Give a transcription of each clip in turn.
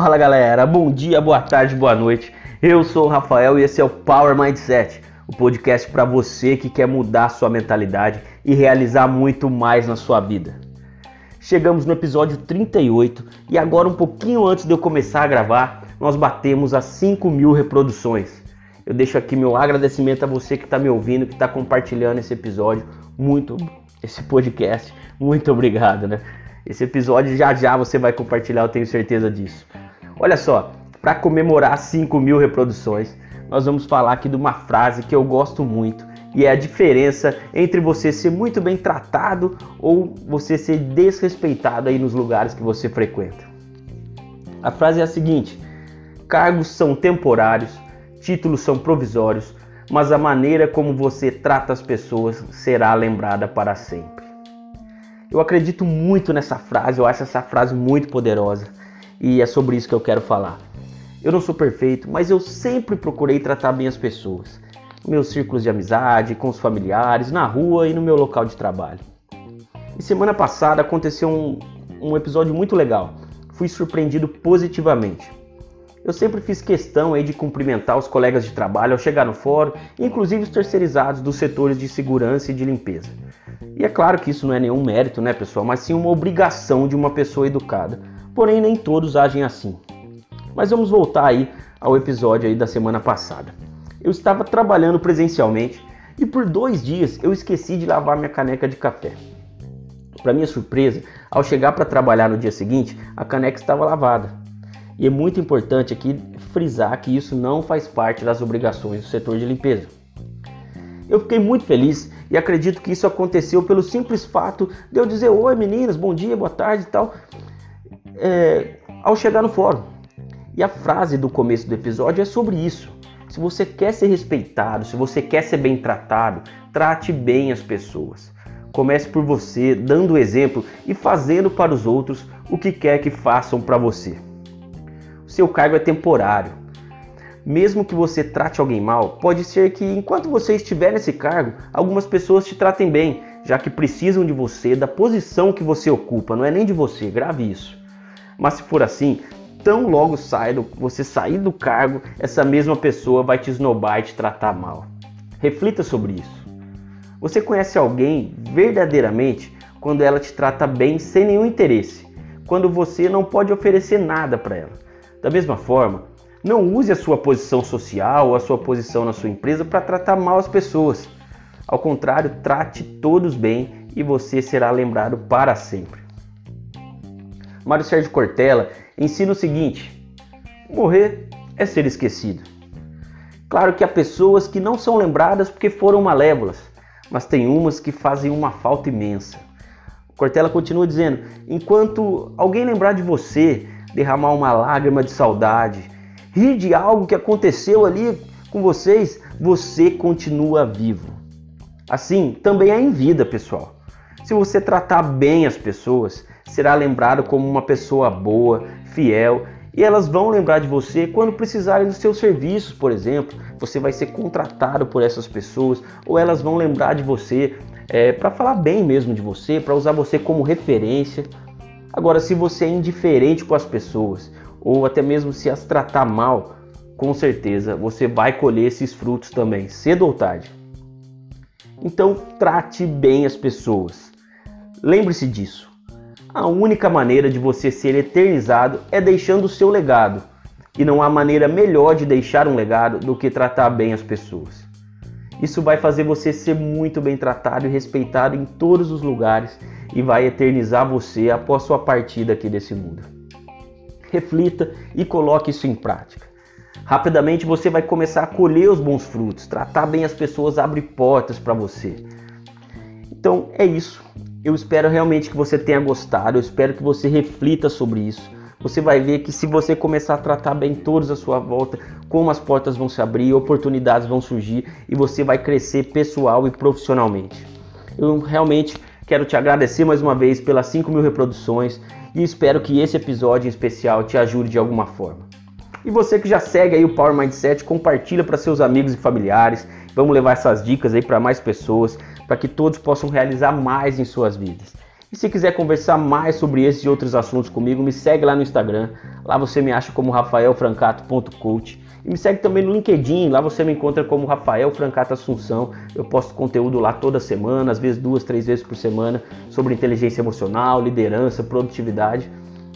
Fala galera, bom dia, boa tarde, boa noite. Eu sou o Rafael e esse é o Power Mindset, o podcast para você que quer mudar sua mentalidade e realizar muito mais na sua vida. Chegamos no episódio 38 e agora, um pouquinho antes de eu começar a gravar, nós batemos as 5 mil reproduções. Eu deixo aqui meu agradecimento a você que está me ouvindo, que está compartilhando esse episódio, muito, esse podcast. Muito obrigado, né? Esse episódio já já você vai compartilhar, eu tenho certeza disso. Olha só, para comemorar 5 mil reproduções, nós vamos falar aqui de uma frase que eu gosto muito e é a diferença entre você ser muito bem tratado ou você ser desrespeitado aí nos lugares que você frequenta. A frase é a seguinte: cargos são temporários, títulos são provisórios, mas a maneira como você trata as pessoas será lembrada para sempre. Eu acredito muito nessa frase, eu acho essa frase muito poderosa e é sobre isso que eu quero falar. Eu não sou perfeito, mas eu sempre procurei tratar bem as pessoas. Meus círculos de amizade, com os familiares, na rua e no meu local de trabalho. E semana passada aconteceu um, um episódio muito legal. Fui surpreendido positivamente. Eu sempre fiz questão aí de cumprimentar os colegas de trabalho ao chegar no fórum, inclusive os terceirizados dos setores de segurança e de limpeza. E é claro que isso não é nenhum mérito, né, pessoal, mas sim uma obrigação de uma pessoa educada porém nem todos agem assim. Mas vamos voltar aí ao episódio aí da semana passada. Eu estava trabalhando presencialmente e por dois dias eu esqueci de lavar minha caneca de café. Para minha surpresa, ao chegar para trabalhar no dia seguinte, a caneca estava lavada. E é muito importante aqui frisar que isso não faz parte das obrigações do setor de limpeza. Eu fiquei muito feliz e acredito que isso aconteceu pelo simples fato de eu dizer oi meninas, bom dia, boa tarde e tal, é, ao chegar no fórum. E a frase do começo do episódio é sobre isso. Se você quer ser respeitado, se você quer ser bem tratado, trate bem as pessoas. Comece por você, dando exemplo e fazendo para os outros o que quer que façam para você. O seu cargo é temporário. Mesmo que você trate alguém mal, pode ser que enquanto você estiver nesse cargo, algumas pessoas te tratem bem, já que precisam de você, da posição que você ocupa, não é nem de você, grave isso. Mas se for assim, tão logo sai do, você sair do cargo, essa mesma pessoa vai te esnobar e te tratar mal. Reflita sobre isso. Você conhece alguém verdadeiramente quando ela te trata bem sem nenhum interesse, quando você não pode oferecer nada para ela. Da mesma forma, não use a sua posição social ou a sua posição na sua empresa para tratar mal as pessoas. Ao contrário, trate todos bem e você será lembrado para sempre. Mário Sérgio Cortella ensina o seguinte: morrer é ser esquecido. Claro que há pessoas que não são lembradas porque foram malévolas, mas tem umas que fazem uma falta imensa. Cortella continua dizendo: enquanto alguém lembrar de você, derramar uma lágrima de saudade, rir de algo que aconteceu ali com vocês, você continua vivo. Assim, também é em vida, pessoal. Se você tratar bem as pessoas, será lembrado como uma pessoa boa, fiel, e elas vão lembrar de você quando precisarem dos seus serviços, por exemplo. Você vai ser contratado por essas pessoas, ou elas vão lembrar de você é, para falar bem mesmo de você, para usar você como referência. Agora, se você é indiferente com as pessoas, ou até mesmo se as tratar mal, com certeza você vai colher esses frutos também, cedo ou tarde. Então, trate bem as pessoas. Lembre-se disso. A única maneira de você ser eternizado é deixando o seu legado. E não há maneira melhor de deixar um legado do que tratar bem as pessoas. Isso vai fazer você ser muito bem tratado e respeitado em todos os lugares e vai eternizar você após sua partida aqui desse mundo. Reflita e coloque isso em prática. Rapidamente você vai começar a colher os bons frutos. Tratar bem as pessoas abre portas para você. Então é isso. Eu espero realmente que você tenha gostado, eu espero que você reflita sobre isso. Você vai ver que se você começar a tratar bem todos à sua volta, como as portas vão se abrir, oportunidades vão surgir e você vai crescer pessoal e profissionalmente. Eu realmente quero te agradecer mais uma vez pelas 5 mil reproduções e espero que esse episódio em especial te ajude de alguma forma. E você que já segue aí o Power Mindset, compartilha para seus amigos e familiares. Vamos levar essas dicas aí para mais pessoas para que todos possam realizar mais em suas vidas. E se quiser conversar mais sobre esses e outros assuntos comigo, me segue lá no Instagram. Lá você me acha como rafaelfrancato.coach. E me segue também no LinkedIn, lá você me encontra como Rafael Francato Assunção. Eu posto conteúdo lá toda semana, às vezes duas, três vezes por semana, sobre inteligência emocional, liderança, produtividade.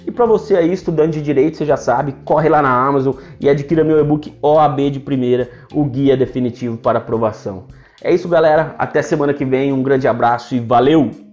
E para você aí, estudante de direito, você já sabe, corre lá na Amazon e adquira meu e-book OAB de primeira, o guia definitivo para aprovação. É isso, galera. Até semana que vem. Um grande abraço e valeu!